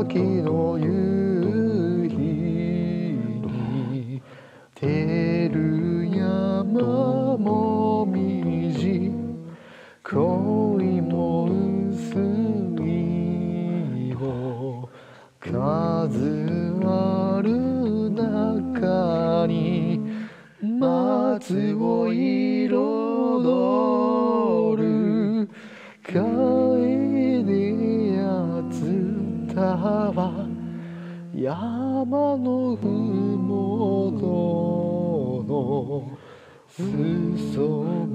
秋の夕日に照る山もみじ恋も薄いよ数ある。中に松を彩川山のふもとの裾